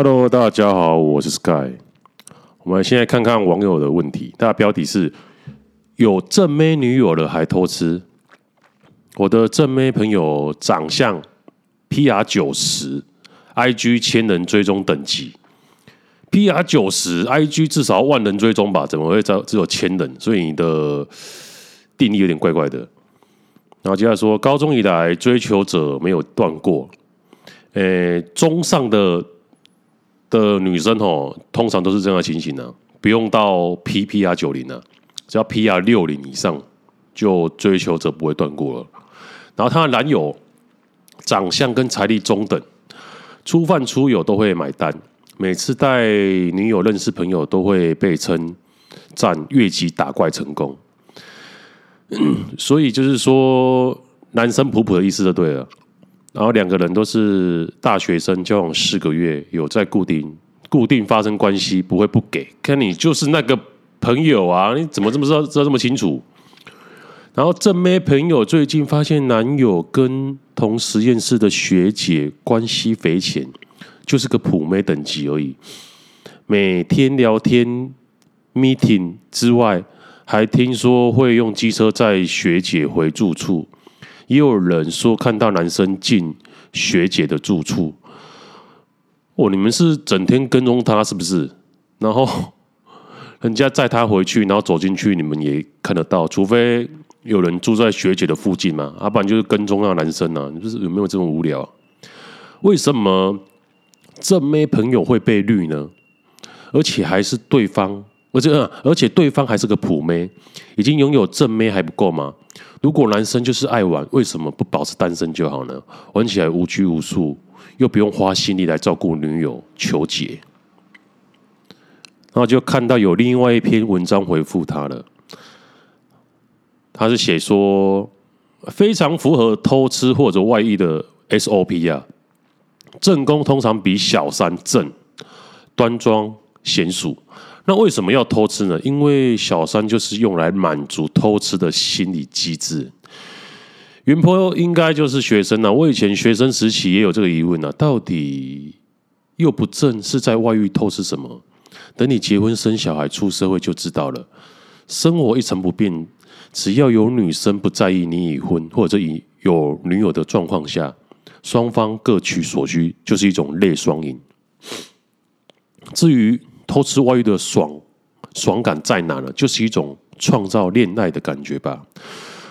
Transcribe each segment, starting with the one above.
Hello，大家好，我是 Sky。我们现在看看网友的问题。大家标题是：有正妹女友了还偷吃？我的正妹朋友长相 PR 九十，IG 千人追踪等级。PR 九十，IG 至少万人追踪吧？怎么会只只有千人？所以你的定义有点怪怪的。然后接下来说，高中以来追求者没有断过。诶，中上的的女生哦，通常都是这样的情形呢、不用到 PPR 九零啊，只要 PR 六零以上，就追求者不会断过了。然后她的男友长相跟财力中等，出饭出游都会买单。每次带女友认识朋友，都会被称赞越级打怪成功。所以就是说，男生普普的意思就对了。然后两个人都是大学生，交往四个月，有在固定固定发生关系，不会不给。看你就是那个朋友啊，你怎么这么知道知道这么清楚？然后正妹朋友最近发现男友跟同实验室的学姐关系匪浅。就是个普妹等级而已，每天聊天、meeting 之外，还听说会用机车载学姐回住处，也有人说看到男生进学姐的住处。哦，你们是整天跟踪他是不是？然后 人家载他回去，然后走进去，你们也看得到，除非有人住在学姐的附近嘛，要不然就是跟踪那个男生呢啊，就是有没有这么无聊？为什么？正妹朋友会被绿呢，而且还是对方，而且而且对方还是个普妹，已经拥有正妹还不够吗？如果男生就是爱玩，为什么不保持单身就好呢？玩起来无拘无束，又不用花心力来照顾女友求解。然后就看到有另外一篇文章回复他了，他是写说非常符合偷吃或者外遇的 SOP 啊。正宫通常比小三正、端庄、贤淑。那为什么要偷吃呢？因为小三就是用来满足偷吃的心理机制。原 PO 应该就是学生啊，我以前学生时期也有这个疑问啊，到底又不正是在外遇偷吃什么？等你结婚生小孩出社会就知道了。生活一成不变，只要有女生不在意你已婚或者已有女友的状况下。双方各取所需，就是一种类双赢。至于偷吃外遇的爽爽感在哪呢？就是一种创造恋爱的感觉吧。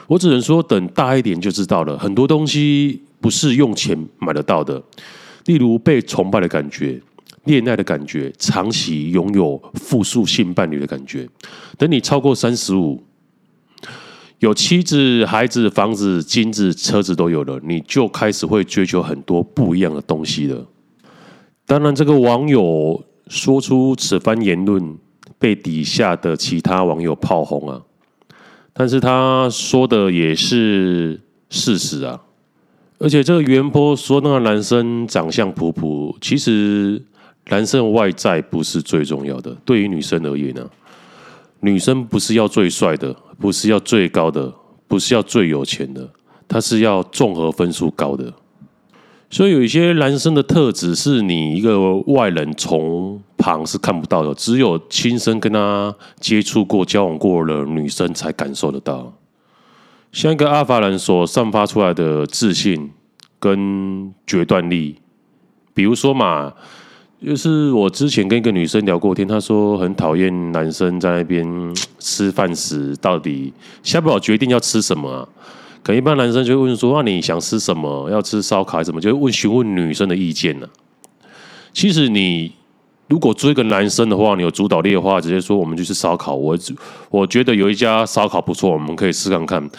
我只能说，等大一点就知道了。很多东西不是用钱买得到的，例如被崇拜的感觉、恋爱的感觉、长期拥有复数性伴侣的感觉。等你超过三十五。有妻子、孩子、房子、金子、车子都有了，你就开始会追求很多不一样的东西了。当然，这个网友说出此番言论，被底下的其他网友炮轰啊。但是他说的也是事实啊。而且这个原 PO 说那个男生长相普普，其实男生外在不是最重要的。对于女生而言呢、女生不是要最帅的。不是要最高的，不是要最有钱的，他是要综合分数高的。所以有一些男生的特质是你一个外人从旁是看不到的，只有亲身跟他接触过、交往过的女生才感受得到。像一个阿法男所散发出来的自信跟决断力，比如说嘛。就是我之前跟一个女生聊过天，她说很讨厌男生在那边吃饭时到底下不了决定要吃什么啊。可一般男生就会问说：“那你想吃什么？要吃烧烤还是什么？”就会问询问女生的意见呢。其实你如果追一个男生的话，你有主导力的话，直接说我们去吃烧烤。我我觉得有一家烧烤不错，我们可以试看看。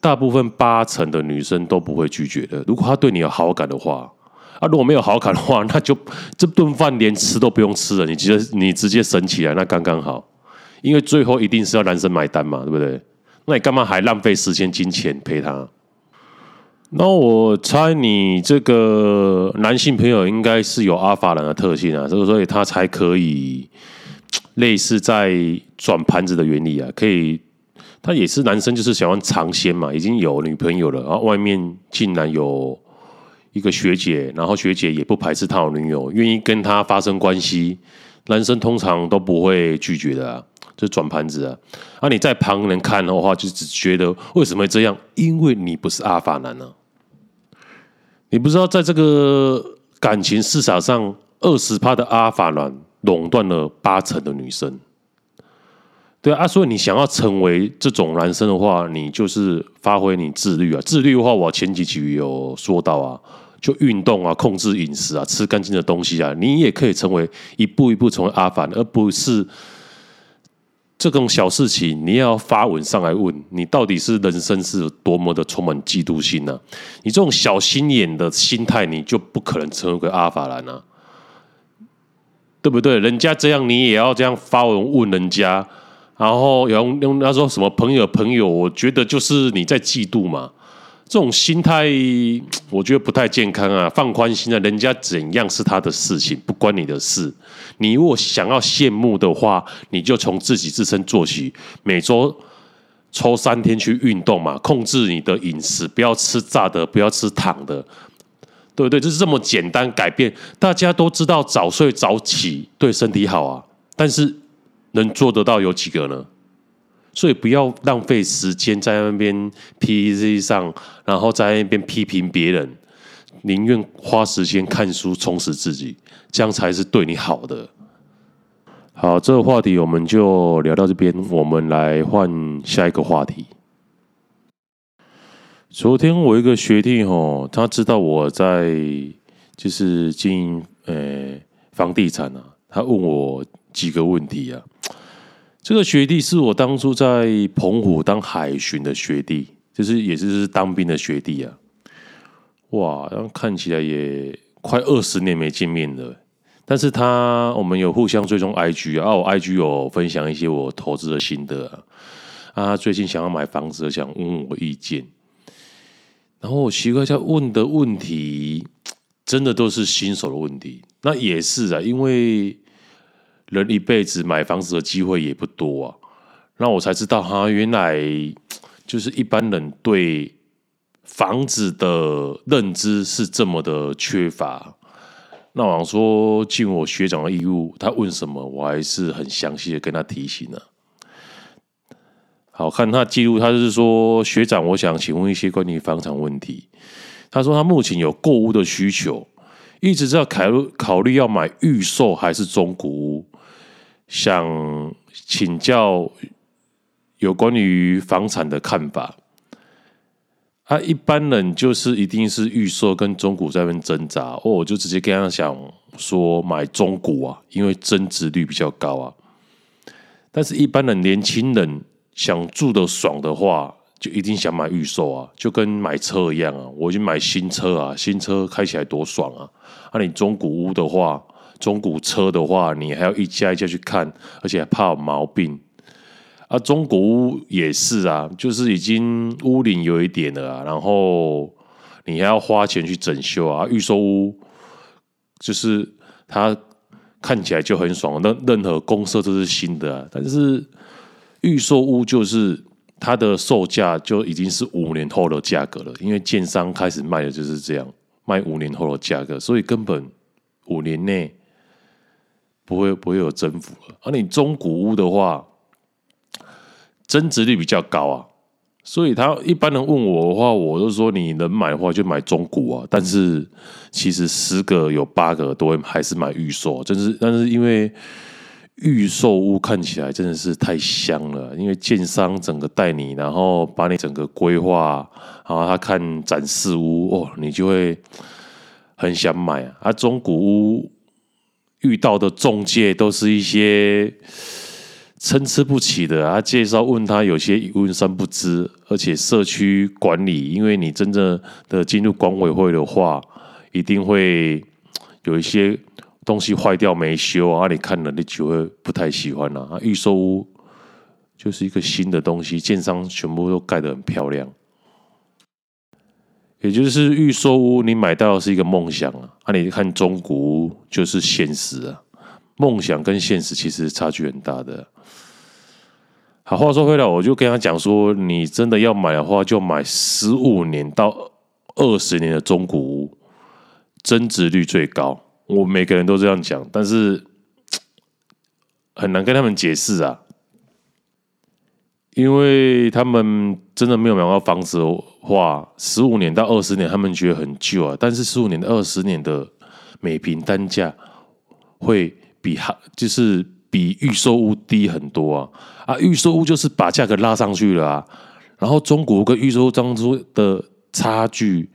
大部分八成的女生都不会拒绝的。如果他对你有好感的话。啊，如果没有好感的话，那就这顿饭连吃都不用吃了，你直接你直接省起来，那刚刚好。因为最后一定是要男生买单嘛，对不对？那你干嘛还浪费时间金钱陪他？那我猜你这个男性朋友应该是有阿法男的特性啊，所以他才可以类似在转盘子的原理啊，可以他也是男生，就是想要尝鲜嘛，已经有女朋友了，然后外面竟然有。一个学姐，然后学姐也不排斥他有女友，愿意跟他发生关系，男生通常都不会拒绝的啊，就转盘子啊。啊，你在旁人看的话，就只觉得为什么会这样？因为你不是阿法男呢、啊，你不知道在这个感情市场上，二十趴的阿法男垄断了八成的女生。对啊，所以你想要成为这种男生的话，你就是发挥你自律啊。自律的话，我前几集有说到啊，就运动啊，控制饮食啊，吃干净的东西啊，你也可以成为一步一步成为阿凡，而不是这种小事情你要发文上来问你到底是人生是多么的充满嫉妒心呢、啊？你这种小心眼的心态，你就不可能成为个阿法兰啊，对不对？人家这样，你也要这样发文问人家。然后用用他说什么朋友朋友，我觉得就是你在嫉妒嘛，这种心态我觉得不太健康啊。放宽心啊，人家怎样是他的事情，不关你的事。你如果想要羡慕的话，你就从自己自身做起，每周抽三天去运动嘛，控制你的饮食，不要吃炸的，不要吃糖的，对不对？就是这么简单改变。大家都知道早睡早起对身体好啊，但是。能做得到有几个呢？所以不要浪费时间在那边 PTT 上，然后在那边批评别人，宁愿花时间看书充实自己，这样才是对你好的。好，这个话题我们就聊到这边，我们来换下一个话题。昨天我一个学弟吼，他知道我在就是经营呃房地产啊，他问我几个问题啊。这个学弟是我当初在澎湖当海巡的学弟，就是也是当兵的学弟啊。哇，然后看起来也快二十年没见面了。但是他我们有互相追踪 IG 啊，我 IG 有分享一些我投资的心得啊。啊，最近想要买房子，想问我意见。然后我奇怪一下，问的问题真的都是新手的问题。那也是啊，因为。人一辈子买房子的机会也不多啊，那我才知道哈，原来就是一般人对房子的认知是这么的缺乏。那我想说，尽我学长的义务，他问什么，我还是很详细的跟他提醒了。好，看他记录，他是说，学长，我想请问一些关于房产问题。他说他目前有购屋的需求，一直在考虑考虑要买预售还是中古屋。想请教有关于房产的看法。啊，一般人就是一定是预售跟中古在那边挣扎，哦，我就直接跟他想说买中古啊，因为增值率比较高啊。但是，一般的年轻人想住的爽的话，就一定想买预售啊，就跟买车一样啊。我就买新车啊，新车开起来多爽啊。啊，你中古屋的话。中古车的话，你还要一家一家去看，而且还怕有毛病。啊，中古屋也是啊，就是已经屋龄有一点了啊，然后你还要花钱去整修啊。预售屋就是它看起来就很爽，那任何公设都是新的啊。但是预售屋就是它的售价就已经是五年后的价格了，因为建商开始卖的就是这样，卖五年后的价格，所以根本五年内。不会不会有增幅了，而你中古屋的话，增值率比较高啊，所以他一般人问我的话，我就说你能买的话就买中古啊，但是其实十个有八个都会还是买预售，真是但是因为预售屋看起来真的是太香了，因为建商整个带你，然后把你整个规划，然后他看展示屋哦，你就会很想买啊，啊中古屋。遇到的中介都是一些参差不齐的，他介绍问他有些一问三不知，而且社区管理，因为你真正的进入管委会的话，一定会有一些东西坏掉没修啊，你看了你就会不太喜欢了啊。预售屋就是一个新的东西，建商全部都盖得很漂亮。也就是预售屋，你买到是一个梦想啊！啊，你看中古屋就是现实啊。梦想跟现实其实差距很大的。好，话说回来，我就跟他讲说，你真的要买的话，就买十五年到二十年的中古屋，增值率最高。我每个人都这样讲，但是很难跟他们解释啊，因为他们真的没有买到房子的话，十五年到二十年，他们觉得很旧啊。但是十五年到二十年的每平单价会比哈就是比预售屋低很多啊啊！预售屋就是把价格拉上去了啊，然后中古屋跟预售屋当中的差距。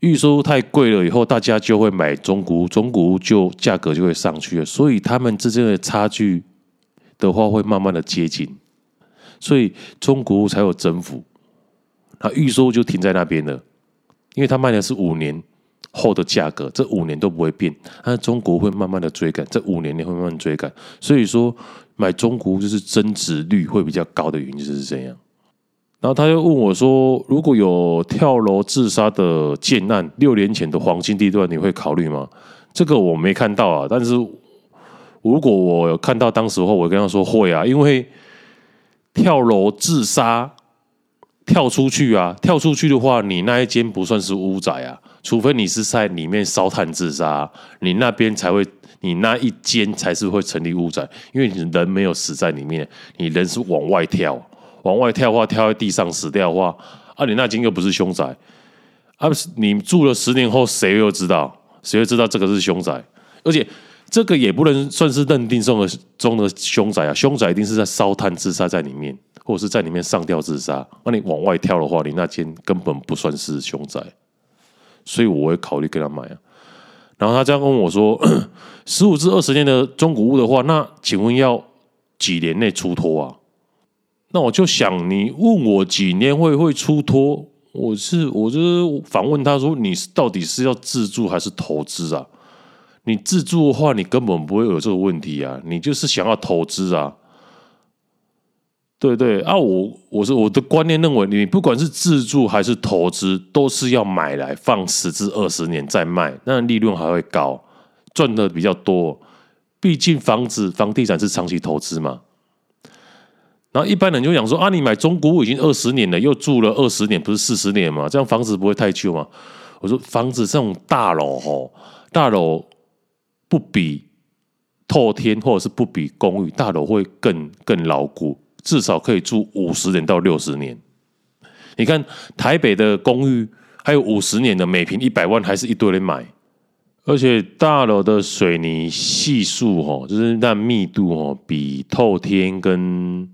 预售太贵了，以后大家就会买中古屋，中古屋就价格就会上去了，所以他们之间的差距的话会慢慢的接近，所以中国才有增幅，那预售就停在那边了，因为他卖的是五年后的价格，这五年都不会变，那中国会慢慢的追赶，这五年你会慢慢追赶，所以说买中国就是增值率会比较高的原因就是这样。然后他又问我说：“如果有跳楼自杀的建案，六年前的黄金地段，你会考虑吗？”这个我没看到啊，但是如果我有看到当时候，我跟他说会啊，因为跳楼自杀跳出去啊，跳出去的话，你那一间不算是屋宅啊，除非你是在里面烧炭自杀，你那边才会，你那一间才是会成立屋宅，因为你人没有死在里面，你人是往外跳。往外跳的话，跳在地上死掉的话，啊，你那间又不是凶宅，啊，你住了十年后，谁又知道？谁会知道这个是凶宅？而且这个也不能算是认定中的中的凶宅啊，凶宅一定是在烧炭自杀在里面，或者是在里面上吊自杀。那你往外跳的话，你那间根本不算是凶宅，所以我会考虑跟他买啊。然后他这样问我说：“ 十五至二十年的中古屋的话，那请问要几年内出脱啊？”那我就想，你问我几年会会出脱？我是我就是反问他说，你到底是要自住还是投资啊？你自住的话，你根本不会有这个问题啊，你就是想要投资啊。对对啊，我我是我的观念认为，你不管是自住还是投资，都是要买来放十至二十年再卖，那利润还会高，赚的比较多。毕竟房子房地产是长期投资嘛。然后一般人就讲说啊，你买中古屋已经二十年了，又住了二十年，不是四十年嘛？这样房子不会太旧吗？我说房子这种大楼吼，大楼不比透天或者是不比公寓，大楼会更更牢固，至少可以住五十年到六十年。你看台北的公寓还有五十年的，每坪一百万，还是一堆人买。而且大楼的水泥系数哦，就是那密度哦，比透天跟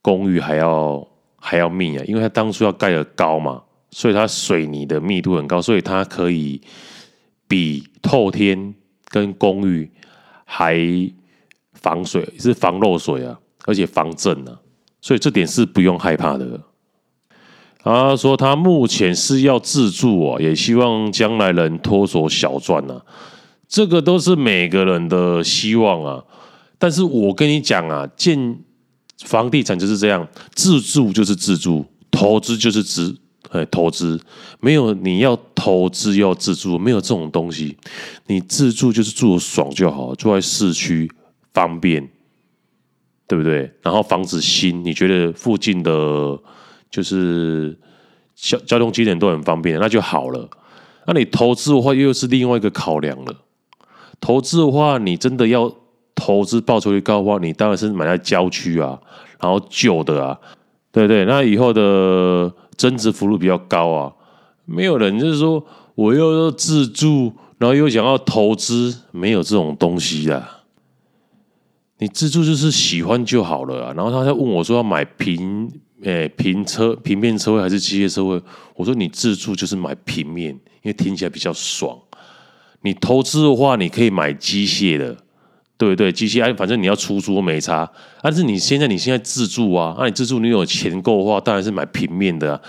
公寓还要还要密啊，因为它当初要盖的高嘛，所以它水泥的密度很高，所以它可以比透天跟公寓还防水，是防漏水啊，而且防震啊，所以这点是不用害怕的。他说他目前是要自住啊，也希望将来能脱手小赚啊，这个都是每个人的希望啊。但是我跟你讲啊，建房地产就是这样，自住就是自住，投资就是自哎投资，没有你要投资要自住，没有这种东西。你自住就是住爽就好，住在市区方便，对不对？然后房子新，你觉得附近的就是交交通机能都很方便，那就好了。那你投资的话，又是另外一个考量了。投资的话，你真的要。投资报酬率高的话，你当然是买在郊区啊，然后旧的啊，对对？那以后的增值幅度比较高啊。没有人就是说我又要自住，然后又想要投资，没有这种东西啊。你自住就是喜欢就好了啊。然后他在问我说要买平诶平车平面车位还是机械车位？我说你自住就是买平面，因为听起来比较爽。你投资的话，你可以买机械的。对对，机器，反正你要出租没差。但是你现在你现在自住啊，那、你自住你有钱够的话，当然是买平面的、啊。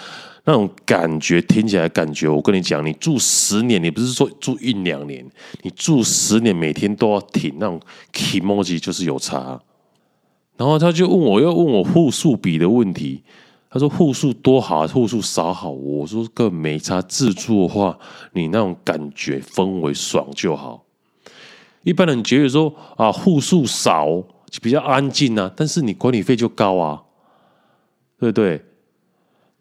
那种感觉听起来感觉，我跟你讲，你住十年，你不是说住一两年，你住十年，每天都要停，那种 kimoji 就是有差。然后他就问我，又问我户数比的问题。他说户数多好，户数少好。我说根本没差，自住的话，你那种感觉氛围爽就好。一般人觉得说啊，户数少比较安静啊，但是你管理费就高啊，对不对？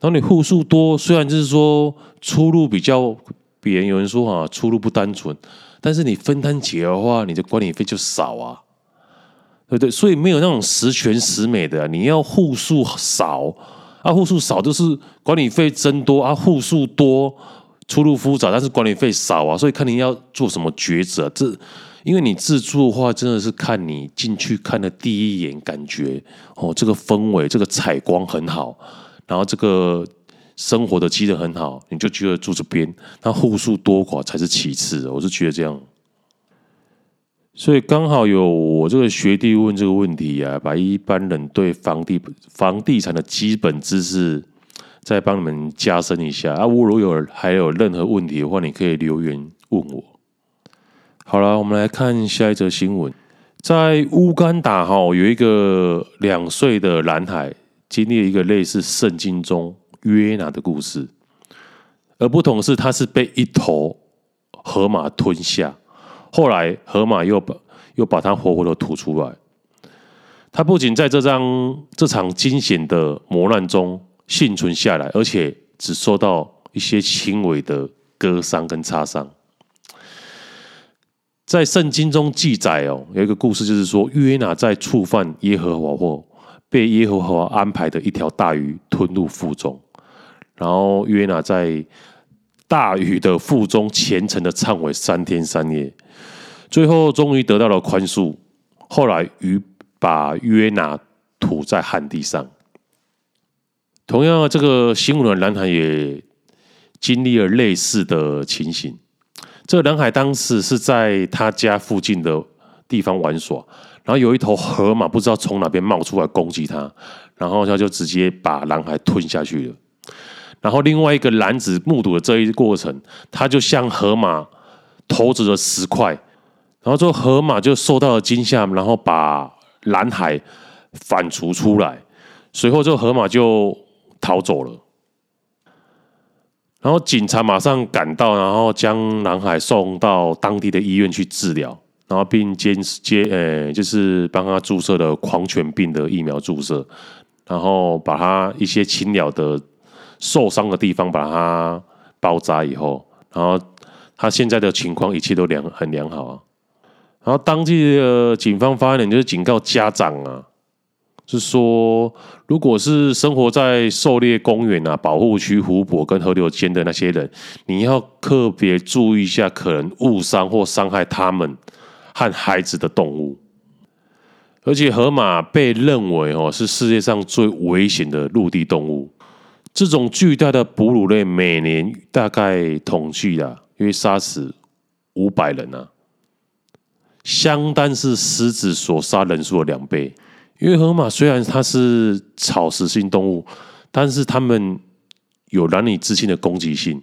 然后你户数多，虽然就是说出入比较别人有人说啊，出入不单纯，但是你分摊起来的话，你的管理费就少啊，对不对？所以没有那种十全十美的，你要户数少啊，户数少就是管理费增多啊，户数多出入复杂，但是管理费少啊，所以看你要做什么抉择啊，这。因为你自助的话，真的是看你进去看的第一眼感觉哦，这个氛围，这个采光很好，然后这个生活的机能很好，你就觉得住这边，那户数多寡才是其次。我是觉得这样，所以刚好有我这个学弟问这个问题啊，把一般人对房地房地产的基本知识再帮你们加深一下啊。如果有还有任何问题的话，你可以留言问我。好了，我们来看下一则新闻。在乌干达哈，有一个两岁的男孩经历了一个类似圣经中约拿的故事，而不同是，他是被一头河马吞下，后来河马又把又把他活活的吐出来。他不仅在这张这场惊险的磨难中幸存下来，而且只受到一些轻微的割伤跟擦伤。在圣经中记载哦，有一个故事，就是说约拿在触犯耶和华后，被耶和华安排的一条大鱼吞入腹中，然后约拿在大鱼的腹中虔诚的忏悔三天三夜，最后终于得到了宽恕。后来鱼把约拿吐在旱地上。同样，这个新闻的男孩也经历了类似的情形。这个男孩当时是在他家附近的地方玩耍，然后有一头河马不知道从哪边冒出来攻击他，然后他就直接把男孩吞下去了。然后另外一个男子目睹了这一过程，他就向河马投掷了石块，然后这河马就受到了惊吓，然后把男孩反刍出来，随后这河马就逃走了。然后警察马上赶到，然后将男孩送到当地的医院去治疗，然后并接接呃，就是帮他注射了狂犬病的疫苗注射，然后把他一些轻了的受伤的地方把他包扎以后，然后他现在的情况一切都良很良好啊。然后当地的警方发言人就是警告家长啊。是说，如果是生活在狩猎公园啊、保护区、湖泊跟河流间的那些人，你要特别注意一下，可能误伤或伤害他们和孩子的动物。而且，河马被认为哦是世界上最危险的陆地动物。这种巨大的哺乳类，每年大概统计啊，约杀死五百人啊，相当是狮子所杀人数的两倍。因为河马虽然它是草食性动物，但是它们有难以置信的攻击性，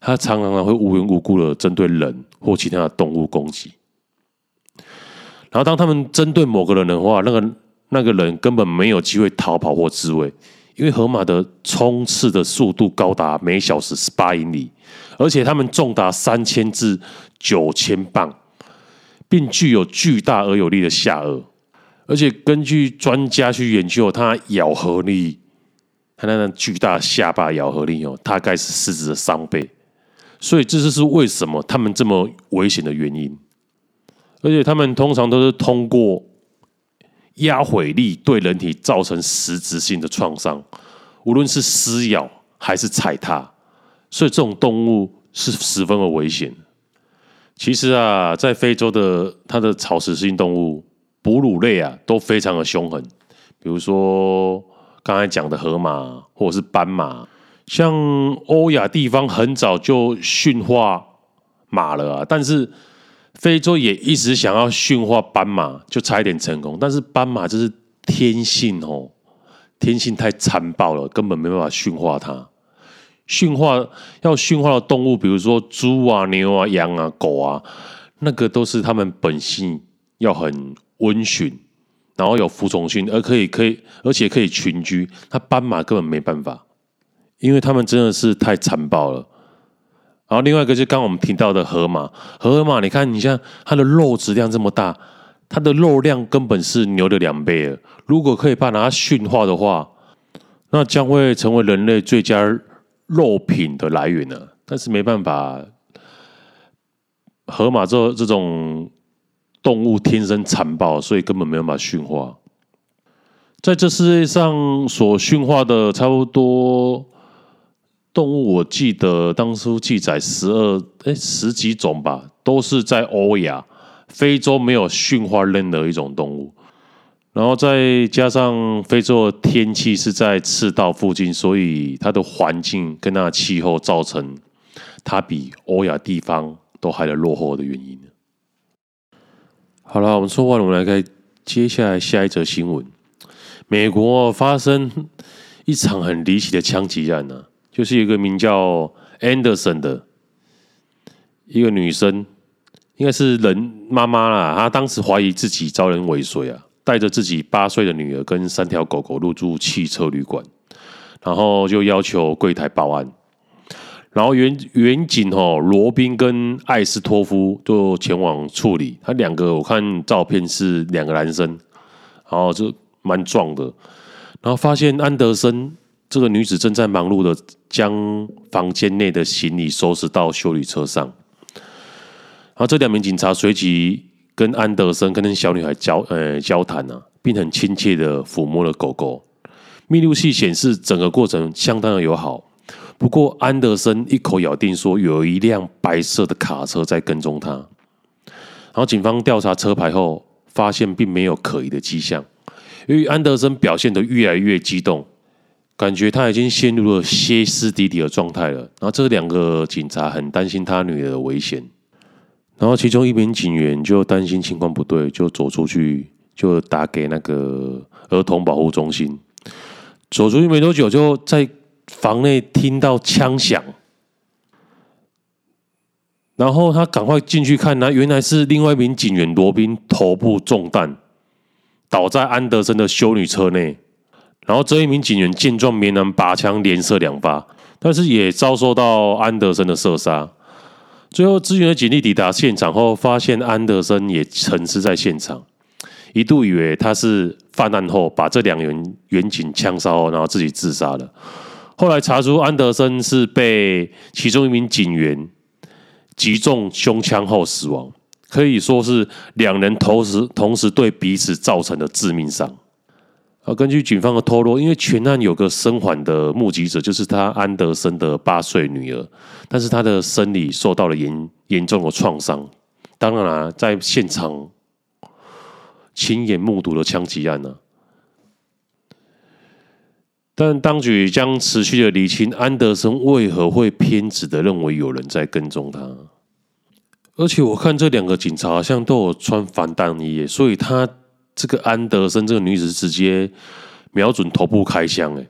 它常常会无缘无故的针对人或其他的动物攻击。然后当他们针对某个人的话，那个那个人根本没有机会逃跑或自卫，因为河马的冲刺的速度高达每小时十八英里，而且它们重达三千至九千磅，并具有巨大而有力的下颚。而且根据专家去研究，它咬合力，它那那巨大下巴咬合力哦，大概是狮子的三倍，所以这就是为什么它们这么危险的原因。而且它们通常都是通过压毁力对人体造成实质性的创伤，无论是撕咬还是踩踏，所以这种动物是十分的危险。其实啊，在非洲的它的草食性动物。哺乳类啊，都非常的凶狠，比如说刚才讲的河马或者是斑马，像欧亚地方很早就驯化马了啊，但是非洲也一直想要驯化斑马，就差一点成功，但是斑马就是天性哦，天性太残暴了，根本没办法驯化它。驯化要驯化的动物，比如说猪啊、牛啊、羊啊、狗啊，那个都是它们本性要很。温驯，然后有服从性，而可以可以，而且可以群居。那斑马根本没办法，因为他们真的是太残暴了。然后另外一个就刚刚我们提到的河马，河马，你看，你像它的肉质量这么大，它的肉量根本是牛的两倍了。如果可以把它驯化的话，那将会成为人类最佳肉品的来源呢。但是没办法，河马这这种动物天生残暴，所以根本没有办法驯化。在这世界上所驯化的差不多动物，我记得当初记载十二哎十几种吧，都是在欧亚、非洲没有驯化任何一种动物。然后再加上非洲的天气是在赤道附近，所以它的环境跟它的气候造成它比欧亚地方都还要落后的原因。好了，我们说完了，我们来看接下来下一则新闻。美国发生一场很离奇的枪击案呢、啊，就是一个名叫 Anderson 的一个女生，应该是人妈妈啦。她当时怀疑自己遭人尾随啊，带着自己八岁的女儿跟三条狗狗入住汽车旅馆，然后就要求柜台报案。然后员员警哦，罗宾跟艾斯托夫就前往处理。他两个我看照片是两个男生，然后就。蛮壮的，然后发现安德森这个女子正在忙碌的将房间内的行李收拾到修理车上，然后这两名警察随即跟安德森跟那小女孩交呃交谈啊，并很亲切的抚摸了狗狗。密录器显示整个过程相当的友好，不过安德森一口咬定说有一辆白色的卡车在跟踪他，然后警方调查车牌后发现并没有可疑的迹象。由于安德森表现得越来越激动，感觉他已经陷入了歇斯底里的状态了。然后这两个警察很担心他女儿的危险，然后其中一名警员就担心情况不对，就走出去，就打给那个儿童保护中心。走出去没多久，就在房内听到枪响，然后他赶快进去看，那原来是另外一名警员罗宾头部中弹。倒在安德森的修女车内，然后这一名警员见状，连忙拔枪连射两发，但是也遭受到安德森的射杀。最后，支援的警力抵达现场后，发现安德森也陈尸在现场，一度以为他是犯案后把这两员员警枪杀后，然后自己自杀了。后来查出安德森是被其中一名警员击中胸腔后死亡。可以说是两人同时同时对彼此造成的致命伤。而根据警方的透露，因为全案有个生还的目击者，就是他安德森的八岁女儿，但是他的生理受到了严严重的创伤。当然，在现场亲眼目睹了枪击案呢。但当局将持续的厘清安德森为何会偏执的认为有人在跟踪他。而且我看这两个警察好像都有穿防弹衣耶，所以他这个安德森这个女子直接瞄准头部开枪，哎，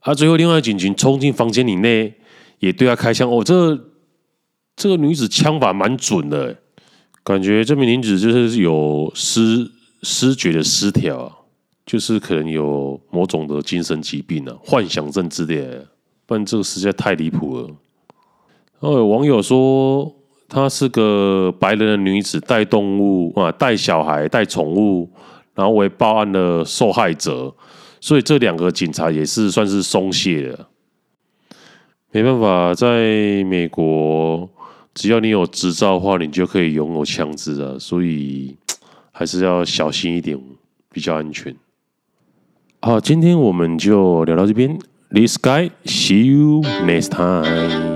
啊，最后另外警警冲进房间里内也对他开枪，哦，这这个女子枪法蛮准的，感觉这名女子就是有失失觉的失调，就是可能有某种的精神疾病啊，幻想症之类的，不然这个实在太离谱了。然后有网友说。她是个白人的女子，带动物啊，带小孩，带宠物，然后为报案的受害者，所以这两个警察也是算是松懈的。没办法，在美国，只要你有执照的话，你就可以拥有枪支啊，所以 还是要小心一点，比较安全。好，今天我们就聊到这边，This guy，see you next time。